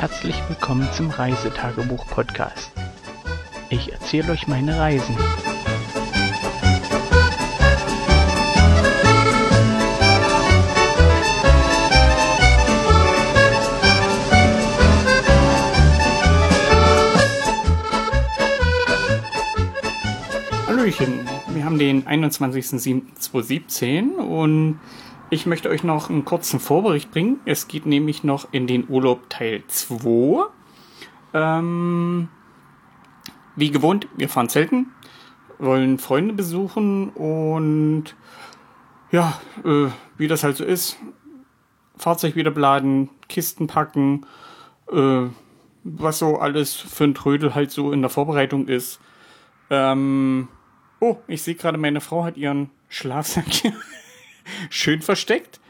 Herzlich willkommen zum Reisetagebuch-Podcast. Ich erzähle euch meine Reisen. Hallöchen, wir haben den 21.07.2017 und ich möchte euch noch einen kurzen Vorbericht bringen. Es geht nämlich noch in den Urlaub Teil 2. Ähm, wie gewohnt, wir fahren Zelten, wollen Freunde besuchen und ja, äh, wie das halt so ist, Fahrzeug wieder beladen, Kisten packen, äh, was so alles für ein Trödel halt so in der Vorbereitung ist. Ähm, oh, ich sehe gerade, meine Frau hat ihren Schlafsack schön versteckt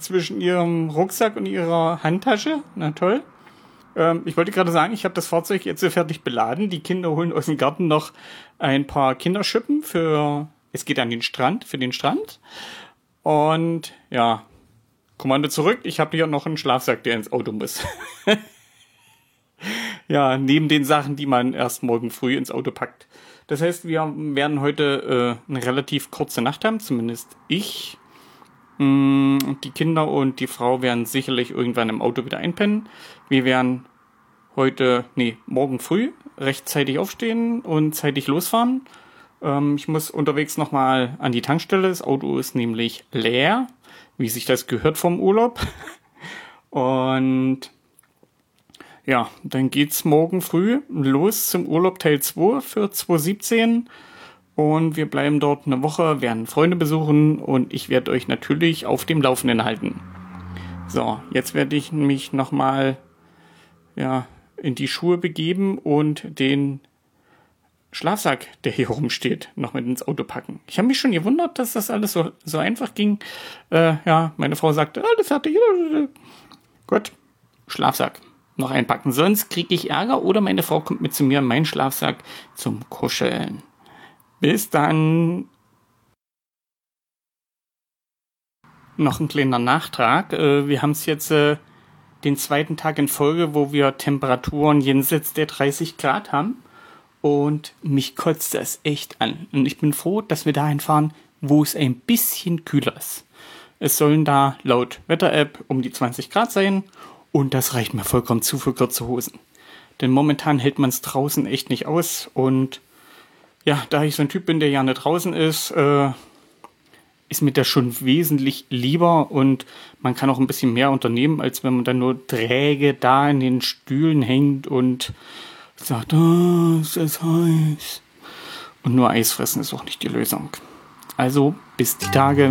zwischen ihrem Rucksack und ihrer Handtasche. Na toll. Ähm, ich wollte gerade sagen, ich habe das Fahrzeug jetzt fertig beladen. Die Kinder holen aus dem Garten noch ein paar Kinderschippen für, es geht an den Strand, für den Strand. Und ja, Kommando zurück. Ich habe hier noch einen Schlafsack, der ins Auto muss. ja, neben den Sachen, die man erst morgen früh ins Auto packt. Das heißt, wir werden heute äh, eine relativ kurze Nacht haben, zumindest ich. Mm, die Kinder und die Frau werden sicherlich irgendwann im Auto wieder einpennen. Wir werden heute, nee, morgen früh rechtzeitig aufstehen und zeitig losfahren. Ähm, ich muss unterwegs nochmal an die Tankstelle. Das Auto ist nämlich leer, wie sich das gehört vom Urlaub. Und ja, dann geht's morgen früh los zum Urlaub Teil 2 für 2017. Und wir bleiben dort eine Woche, werden Freunde besuchen und ich werde euch natürlich auf dem Laufenden halten. So, jetzt werde ich mich nochmal ja, in die Schuhe begeben und den Schlafsack, der hier rumsteht, noch mit ins Auto packen. Ich habe mich schon gewundert, dass das alles so, so einfach ging. Äh, ja, meine Frau sagte, alles fertig. Gut, Schlafsack noch einpacken. Sonst kriege ich Ärger oder meine Frau kommt mit zu mir in meinen Schlafsack zum Kuscheln. Bis dann. Noch ein kleiner Nachtrag. Äh, wir haben es jetzt äh, den zweiten Tag in Folge, wo wir Temperaturen jenseits der 30 Grad haben. Und mich kotzt das echt an. Und ich bin froh, dass wir dahin fahren, wo es ein bisschen kühler ist. Es sollen da laut Wetter-App um die 20 Grad sein. Und das reicht mir vollkommen zu für kurze Hosen. Denn momentan hält man es draußen echt nicht aus. Und ja, da ich so ein Typ bin, der gerne draußen ist, äh, ist mir das schon wesentlich lieber und man kann auch ein bisschen mehr unternehmen, als wenn man dann nur träge da in den Stühlen hängt und sagt, oh, ist heiß. Und nur Eis fressen ist auch nicht die Lösung. Also bis die Tage.